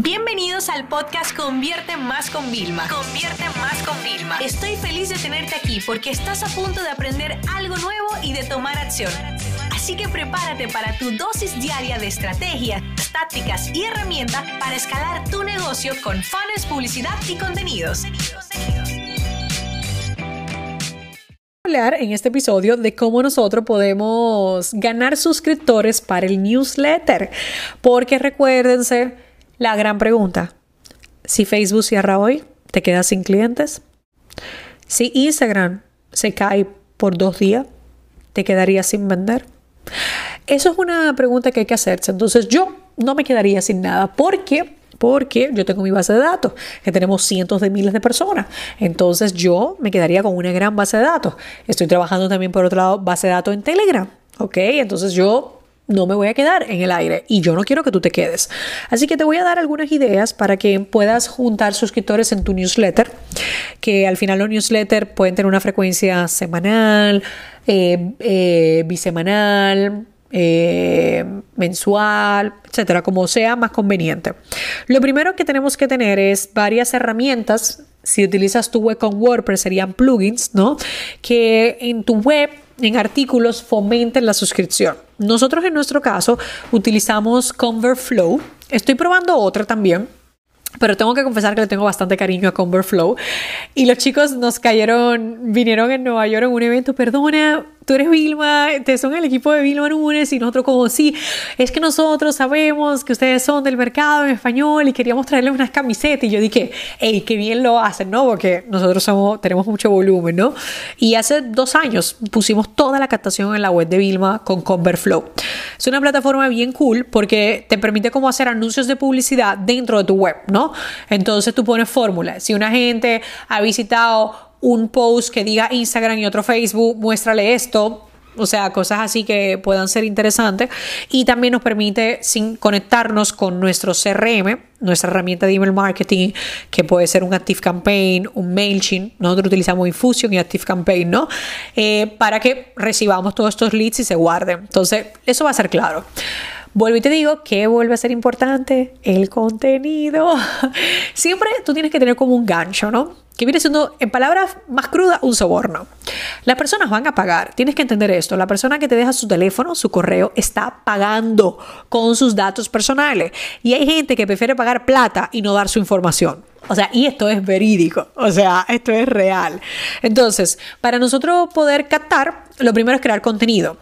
Bienvenidos al podcast Convierte Más con Vilma. Convierte Más con Vilma. Estoy feliz de tenerte aquí porque estás a punto de aprender algo nuevo y de tomar acción. Así que prepárate para tu dosis diaria de estrategias, tácticas y herramientas para escalar tu negocio con fans, publicidad y contenidos. hablar en este episodio de cómo nosotros podemos ganar suscriptores para el newsletter. Porque recuérdense, la gran pregunta, si Facebook cierra hoy, ¿te quedas sin clientes? Si Instagram se cae por dos días, ¿te quedarías sin vender? Eso es una pregunta que hay que hacerse. Entonces yo no me quedaría sin nada porque porque yo tengo mi base de datos, que tenemos cientos de miles de personas. Entonces yo me quedaría con una gran base de datos. Estoy trabajando también por otro lado base de datos en Telegram. ¿Ok? Entonces yo no me voy a quedar en el aire y yo no quiero que tú te quedes. Así que te voy a dar algunas ideas para que puedas juntar suscriptores en tu newsletter, que al final los newsletters pueden tener una frecuencia semanal, eh, eh, bisemanal, eh, mensual, etcétera, como sea más conveniente. Lo primero que tenemos que tener es varias herramientas. Si utilizas tu web con WordPress serían plugins, ¿no? Que en tu web en artículos fomenten la suscripción. Nosotros en nuestro caso utilizamos Convertflow. Estoy probando otra también. Pero tengo que confesar que le tengo bastante cariño a Convertflow. Y los chicos nos cayeron, vinieron en Nueva York en un evento, perdona, tú eres Vilma, te son el equipo de Vilma Núñez y nosotros como sí, es que nosotros sabemos que ustedes son del mercado en español y queríamos traerles unas camisetas y yo dije, hey, qué bien lo hacen, ¿no? Porque nosotros somos, tenemos mucho volumen, ¿no? Y hace dos años pusimos toda la captación en la web de Vilma con Convertflow. Es una plataforma bien cool porque te permite como hacer anuncios de publicidad dentro de tu web, ¿no? Entonces tú pones fórmulas. Si una gente ha visitado un post que diga Instagram y otro Facebook, muéstrale esto, o sea, cosas así que puedan ser interesantes. Y también nos permite sin conectarnos con nuestro CRM, nuestra herramienta de email marketing, que puede ser un Active Campaign, un MailChimp. Nosotros utilizamos Infusion y Active Campaign, ¿no? Eh, para que recibamos todos estos leads y se guarden. Entonces, eso va a ser claro. Vuelvo y te digo que vuelve a ser importante el contenido. Siempre tú tienes que tener como un gancho, ¿no? Que viene siendo, en palabras más crudas, un soborno. Las personas van a pagar, tienes que entender esto, la persona que te deja su teléfono, su correo, está pagando con sus datos personales. Y hay gente que prefiere pagar plata y no dar su información. O sea, y esto es verídico, o sea, esto es real. Entonces, para nosotros poder captar, lo primero es crear contenido.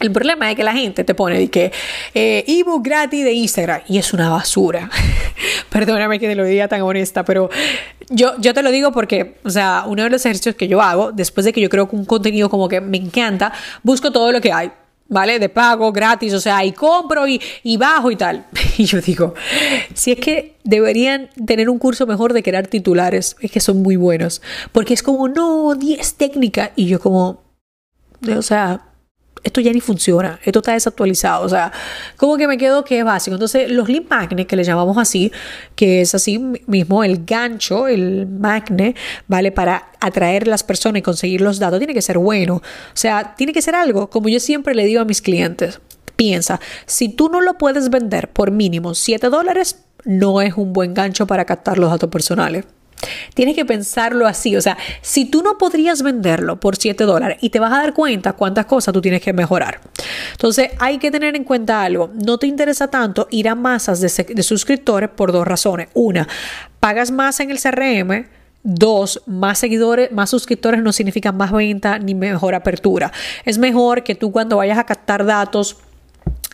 El problema es que la gente te pone que eh, ebook gratis de Instagram y es una basura. Perdóname que te lo diga tan honesta, pero yo, yo te lo digo porque, o sea, uno de los ejercicios que yo hago, después de que yo creo que un contenido como que me encanta, busco todo lo que hay. ¿Vale? De pago, gratis, o sea, y compro y, y bajo y tal. Y yo digo, si es que deberían tener un curso mejor de crear titulares, es que son muy buenos. Porque es como, no, 10 técnicas. Y yo como, o sea, esto ya ni funciona, esto está desactualizado, o sea, como que me quedo que es básico. Entonces, los lead magnets, que le llamamos así, que es así mismo el gancho, el magnet, ¿vale? Para atraer las personas y conseguir los datos, tiene que ser bueno. O sea, tiene que ser algo, como yo siempre le digo a mis clientes, piensa, si tú no lo puedes vender por mínimo 7 dólares, no es un buen gancho para captar los datos personales. Tienes que pensarlo así, o sea, si tú no podrías venderlo por 7 dólares y te vas a dar cuenta cuántas cosas tú tienes que mejorar. Entonces hay que tener en cuenta algo, no te interesa tanto ir a masas de, suscriptores por dos razones. Una, pagas más en el CRM, Dos, más seguidores, más suscriptores no significan más venta ni mejor apertura. Es mejor que tú cuando vayas a captar datos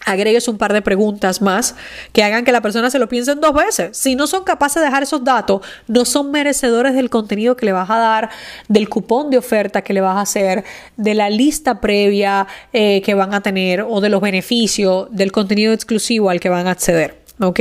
agregues un par de preguntas más que hagan que la persona se lo piense dos veces. Si no son capaces de dejar esos datos, no son merecedores del contenido que le vas a dar, del cupón de oferta que le vas a hacer, de la lista previa eh, que van a tener o de los beneficios del contenido exclusivo al que van a acceder. ¿Ok?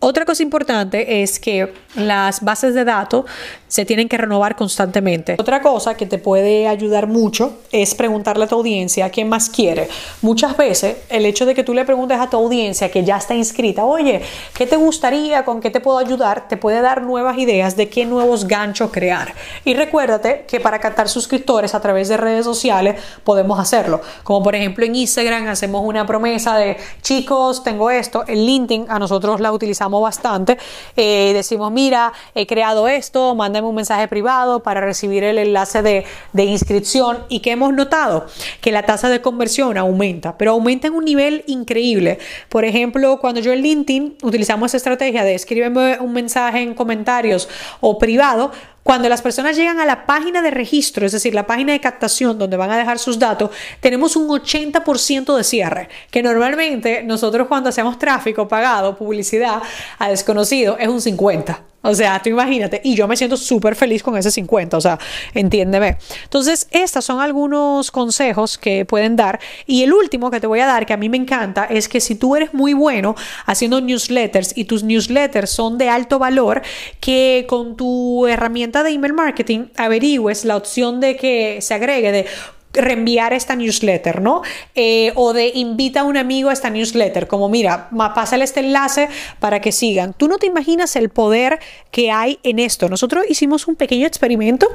Otra cosa importante es que las bases de datos se tienen que renovar constantemente. Otra cosa que te puede ayudar mucho es preguntarle a tu audiencia qué más quiere. Muchas veces el hecho de que tú le preguntes a tu audiencia que ya está inscrita, oye, ¿qué te gustaría? ¿Con qué te puedo ayudar? Te puede dar nuevas ideas de qué nuevos ganchos crear. Y recuérdate que para captar suscriptores a través de redes sociales podemos hacerlo. Como por ejemplo en Instagram hacemos una promesa de chicos, tengo esto. En LinkedIn a nosotros la utilizamos bastante. Eh, decimos, mira, he creado esto, mándame un mensaje privado para recibir el enlace de, de inscripción. ¿Y que hemos notado? Que la tasa de conversión aumenta, pero aumenta en un nivel increíble. Por ejemplo, cuando yo en LinkedIn utilizamos esa estrategia de escríbeme un mensaje en comentarios o privado, cuando las personas llegan a la página de registro, es decir, la página de captación donde van a dejar sus datos, tenemos un 80% de cierre, que normalmente nosotros cuando hacemos tráfico pagado, publicidad a desconocido, es un 50%. O sea, tú imagínate, y yo me siento súper feliz con ese 50, o sea, entiéndeme. Entonces, estos son algunos consejos que pueden dar. Y el último que te voy a dar, que a mí me encanta, es que si tú eres muy bueno haciendo newsletters y tus newsletters son de alto valor, que con tu herramienta de email marketing averigües la opción de que se agregue de reenviar esta newsletter, ¿no? Eh, o de invita a un amigo a esta newsletter, como mira, pásale este enlace para que sigan. Tú no te imaginas el poder que hay en esto. Nosotros hicimos un pequeño experimento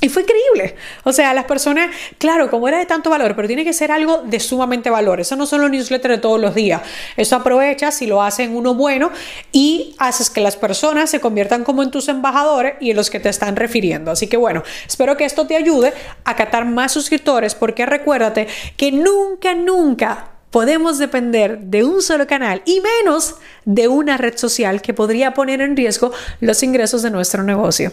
y fue increíble. O sea, las personas, claro, como era de tanto valor, pero tiene que ser algo de sumamente valor. Eso no son los newsletters de todos los días. Eso aprovechas si lo hacen uno bueno y haces que las personas se conviertan como en tus embajadores y en los que te están refiriendo. Así que bueno, espero que esto te ayude a catar más suscriptores porque recuérdate que nunca, nunca podemos depender de un solo canal y menos de una red social que podría poner en riesgo los ingresos de nuestro negocio.